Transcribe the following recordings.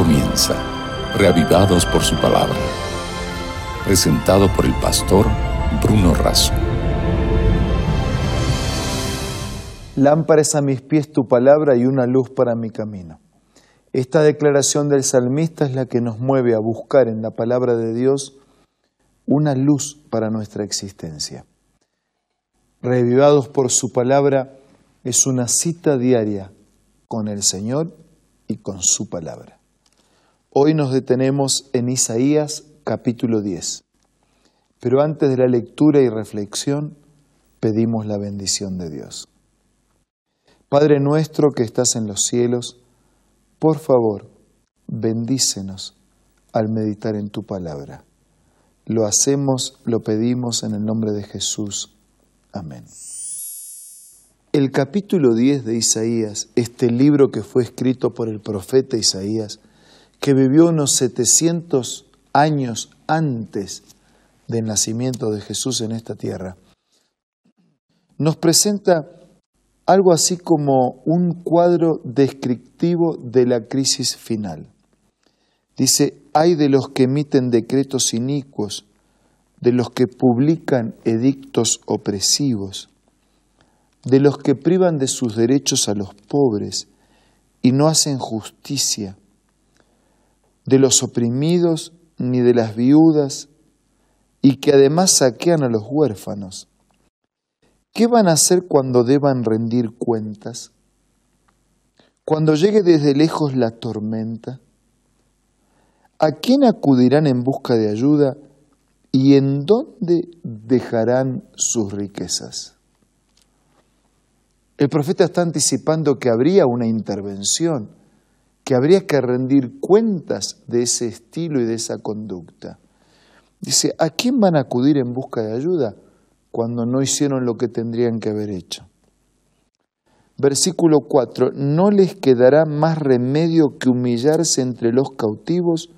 comienza, reavivados por su palabra. Presentado por el pastor Bruno Razo. Lámparas a mis pies tu palabra y una luz para mi camino. Esta declaración del salmista es la que nos mueve a buscar en la palabra de Dios una luz para nuestra existencia. Reavivados por su palabra es una cita diaria con el Señor y con su palabra. Hoy nos detenemos en Isaías capítulo 10. Pero antes de la lectura y reflexión, pedimos la bendición de Dios. Padre nuestro que estás en los cielos, por favor, bendícenos al meditar en tu palabra. Lo hacemos, lo pedimos en el nombre de Jesús. Amén. El capítulo 10 de Isaías, este libro que fue escrito por el profeta Isaías, que vivió unos 700 años antes del nacimiento de Jesús en esta tierra, nos presenta algo así como un cuadro descriptivo de la crisis final. Dice, hay de los que emiten decretos inicuos, de los que publican edictos opresivos, de los que privan de sus derechos a los pobres y no hacen justicia, de los oprimidos ni de las viudas, y que además saquean a los huérfanos. ¿Qué van a hacer cuando deban rendir cuentas? Cuando llegue desde lejos la tormenta, ¿a quién acudirán en busca de ayuda y en dónde dejarán sus riquezas? El profeta está anticipando que habría una intervención, que habría que rendir cuentas de ese estilo y de esa conducta. Dice, ¿a quién van a acudir en busca de ayuda cuando no hicieron lo que tendrían que haber hecho? Versículo 4, no les quedará más remedio que humillarse entre los cautivos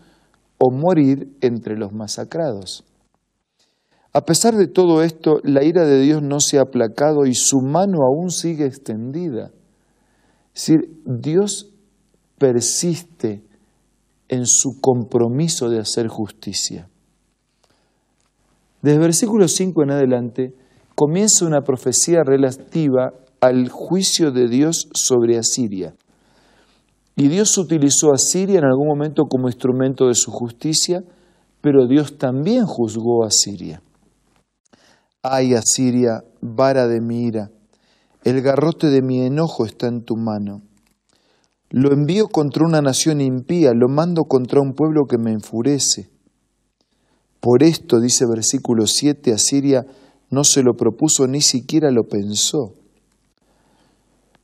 o morir entre los masacrados. A pesar de todo esto, la ira de Dios no se ha aplacado y su mano aún sigue extendida. Es decir, Dios persiste en su compromiso de hacer justicia. Desde versículo 5 en adelante comienza una profecía relativa al juicio de Dios sobre Asiria. Y Dios utilizó a Asiria en algún momento como instrumento de su justicia, pero Dios también juzgó a Siria. Ay, Asiria, vara de mi ira, el garrote de mi enojo está en tu mano. Lo envío contra una nación impía, lo mando contra un pueblo que me enfurece. Por esto, dice versículo 7, Asiria no se lo propuso ni siquiera lo pensó.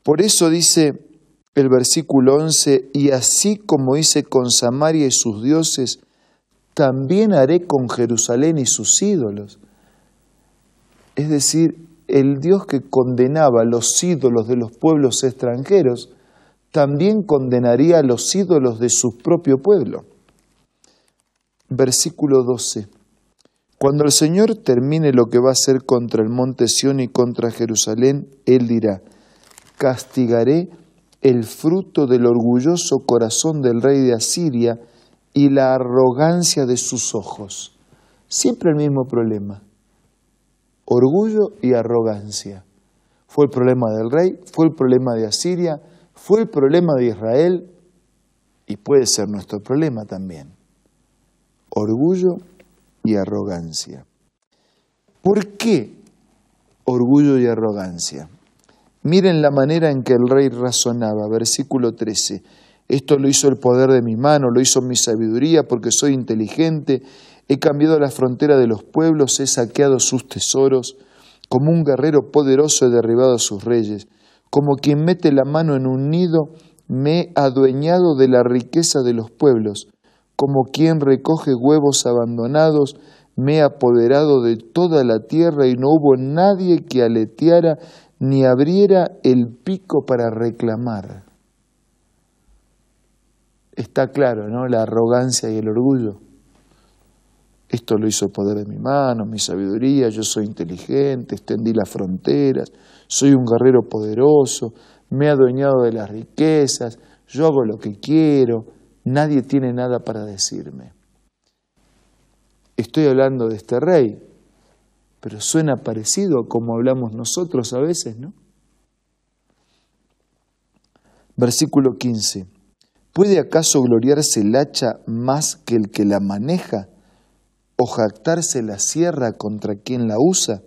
Por eso dice el versículo 11, y así como hice con Samaria y sus dioses, también haré con Jerusalén y sus ídolos. Es decir, el Dios que condenaba los ídolos de los pueblos extranjeros, también condenaría a los ídolos de su propio pueblo. Versículo 12. Cuando el Señor termine lo que va a hacer contra el monte Sión y contra Jerusalén, Él dirá, castigaré el fruto del orgulloso corazón del rey de Asiria y la arrogancia de sus ojos. Siempre el mismo problema orgullo y arrogancia. Fue el problema del rey, fue el problema de Asiria, fue el problema de Israel y puede ser nuestro problema también. Orgullo y arrogancia. ¿Por qué orgullo y arrogancia? Miren la manera en que el rey razonaba, versículo 13. Esto lo hizo el poder de mi mano, lo hizo mi sabiduría, porque soy inteligente He cambiado la frontera de los pueblos, he saqueado sus tesoros, como un guerrero poderoso he derribado a sus reyes, como quien mete la mano en un nido, me he adueñado de la riqueza de los pueblos, como quien recoge huevos abandonados, me he apoderado de toda la tierra y no hubo nadie que aleteara ni abriera el pico para reclamar. Está claro, ¿no? La arrogancia y el orgullo. Esto lo hizo poder de mi mano, mi sabiduría, yo soy inteligente, extendí las fronteras, soy un guerrero poderoso, me he adueñado de las riquezas, yo hago lo que quiero, nadie tiene nada para decirme. Estoy hablando de este rey, pero suena parecido a como hablamos nosotros a veces, ¿no? Versículo 15. ¿Puede acaso gloriarse el hacha más que el que la maneja? ¿O jactarse la sierra contra quien la usa?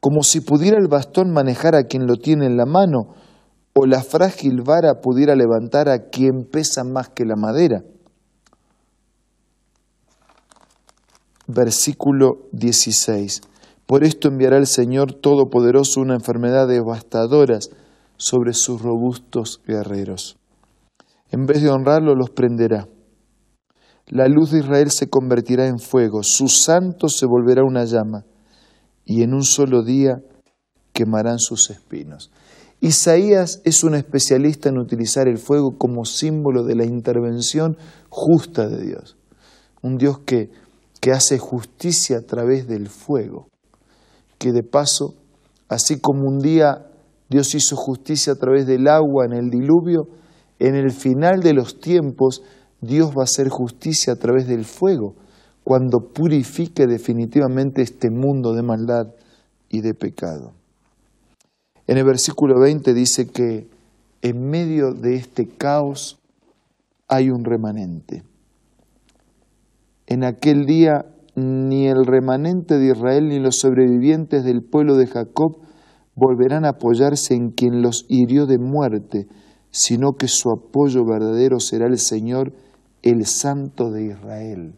Como si pudiera el bastón manejar a quien lo tiene en la mano, o la frágil vara pudiera levantar a quien pesa más que la madera. Versículo 16. Por esto enviará el Señor Todopoderoso una enfermedad devastadora sobre sus robustos guerreros. En vez de honrarlo, los prenderá. La luz de Israel se convertirá en fuego, su santo se volverá una llama, y en un solo día quemarán sus espinos. Isaías es un especialista en utilizar el fuego como símbolo de la intervención justa de Dios. Un Dios que, que hace justicia a través del fuego. Que de paso, así como un día Dios hizo justicia a través del agua en el diluvio, en el final de los tiempos Dios va a hacer justicia a través del fuego, cuando purifique definitivamente este mundo de maldad y de pecado. En el versículo 20 dice que en medio de este caos hay un remanente. En aquel día ni el remanente de Israel ni los sobrevivientes del pueblo de Jacob volverán a apoyarse en quien los hirió de muerte, sino que su apoyo verdadero será el Señor, el Santo de Israel.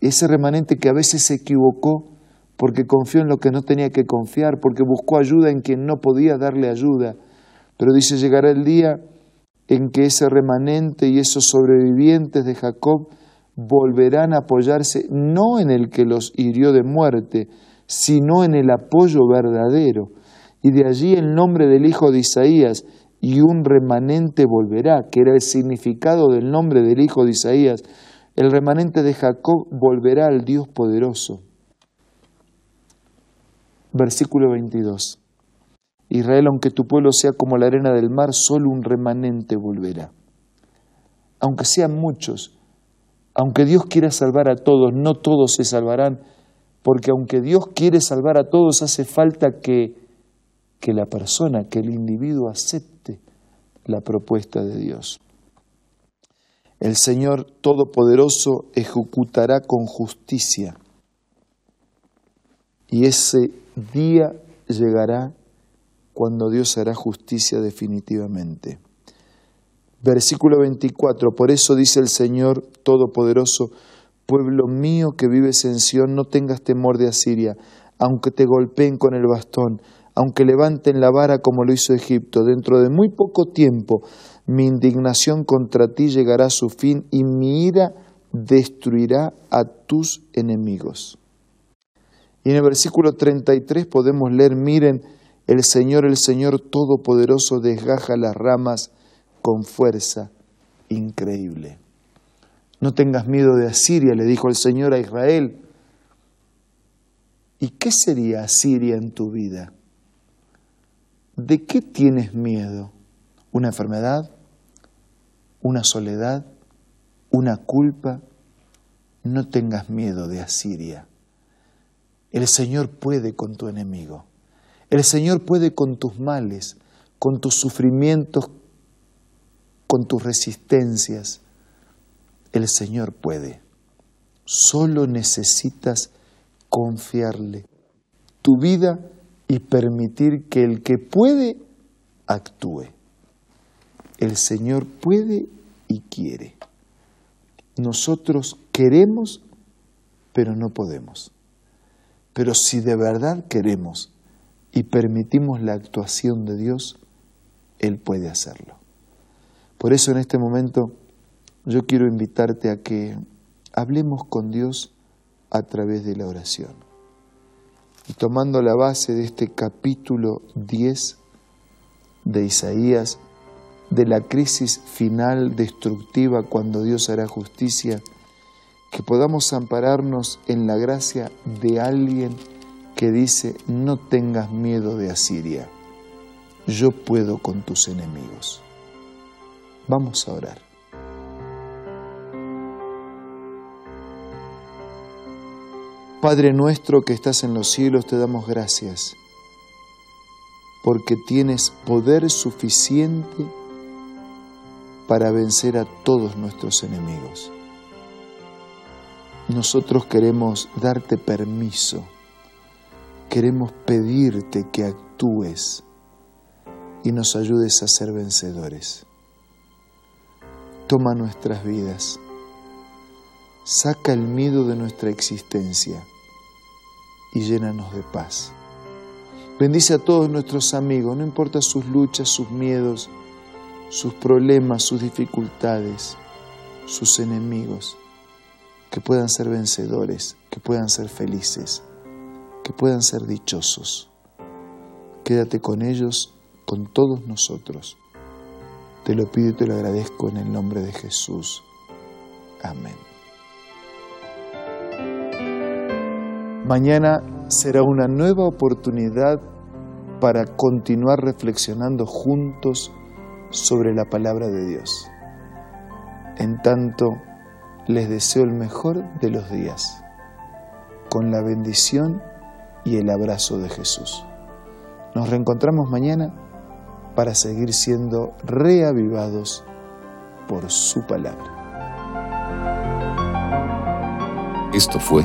Ese remanente que a veces se equivocó porque confió en lo que no tenía que confiar, porque buscó ayuda en quien no podía darle ayuda, pero dice, llegará el día en que ese remanente y esos sobrevivientes de Jacob volverán a apoyarse no en el que los hirió de muerte, sino en el apoyo verdadero. Y de allí el nombre del hijo de Isaías, y un remanente volverá, que era el significado del nombre del hijo de Isaías. El remanente de Jacob volverá al Dios poderoso. Versículo 22. Israel, aunque tu pueblo sea como la arena del mar, solo un remanente volverá. Aunque sean muchos, aunque Dios quiera salvar a todos, no todos se salvarán, porque aunque Dios quiere salvar a todos, hace falta que, que la persona, que el individuo acepte la propuesta de Dios. El Señor Todopoderoso ejecutará con justicia y ese día llegará cuando Dios hará justicia definitivamente. Versículo 24, por eso dice el Señor Todopoderoso, Pueblo mío que vives en Sión, no tengas temor de Asiria, aunque te golpeen con el bastón, aunque levanten la vara como lo hizo Egipto. Dentro de muy poco tiempo mi indignación contra ti llegará a su fin y mi ira destruirá a tus enemigos. Y en el versículo 33 podemos leer, miren, el Señor, el Señor Todopoderoso desgaja las ramas con fuerza increíble. No tengas miedo de Asiria, le dijo el Señor a Israel. ¿Y qué sería Asiria en tu vida? ¿De qué tienes miedo? ¿Una enfermedad? ¿Una soledad? ¿Una culpa? No tengas miedo de Asiria. El Señor puede con tu enemigo. El Señor puede con tus males, con tus sufrimientos, con tus resistencias. El Señor puede. Solo necesitas confiarle tu vida y permitir que el que puede actúe. El Señor puede y quiere. Nosotros queremos, pero no podemos. Pero si de verdad queremos y permitimos la actuación de Dios, Él puede hacerlo. Por eso en este momento yo quiero invitarte a que hablemos con Dios a través de la oración. Y tomando la base de este capítulo 10 de Isaías, de la crisis final destructiva cuando Dios hará justicia, que podamos ampararnos en la gracia de alguien que dice, no tengas miedo de Asiria, yo puedo con tus enemigos. Vamos a orar. Padre nuestro que estás en los cielos, te damos gracias porque tienes poder suficiente para vencer a todos nuestros enemigos. Nosotros queremos darte permiso, queremos pedirte que actúes y nos ayudes a ser vencedores. Toma nuestras vidas, saca el miedo de nuestra existencia y llénanos de paz. Bendice a todos nuestros amigos, no importa sus luchas, sus miedos, sus problemas, sus dificultades, sus enemigos, que puedan ser vencedores, que puedan ser felices, que puedan ser dichosos. Quédate con ellos, con todos nosotros. Te lo pido y te lo agradezco en el nombre de Jesús. Amén. Mañana será una nueva oportunidad para continuar reflexionando juntos sobre la palabra de Dios. En tanto, les deseo el mejor de los días, con la bendición y el abrazo de Jesús. Nos reencontramos mañana para seguir siendo reavivados por su palabra. Esto fue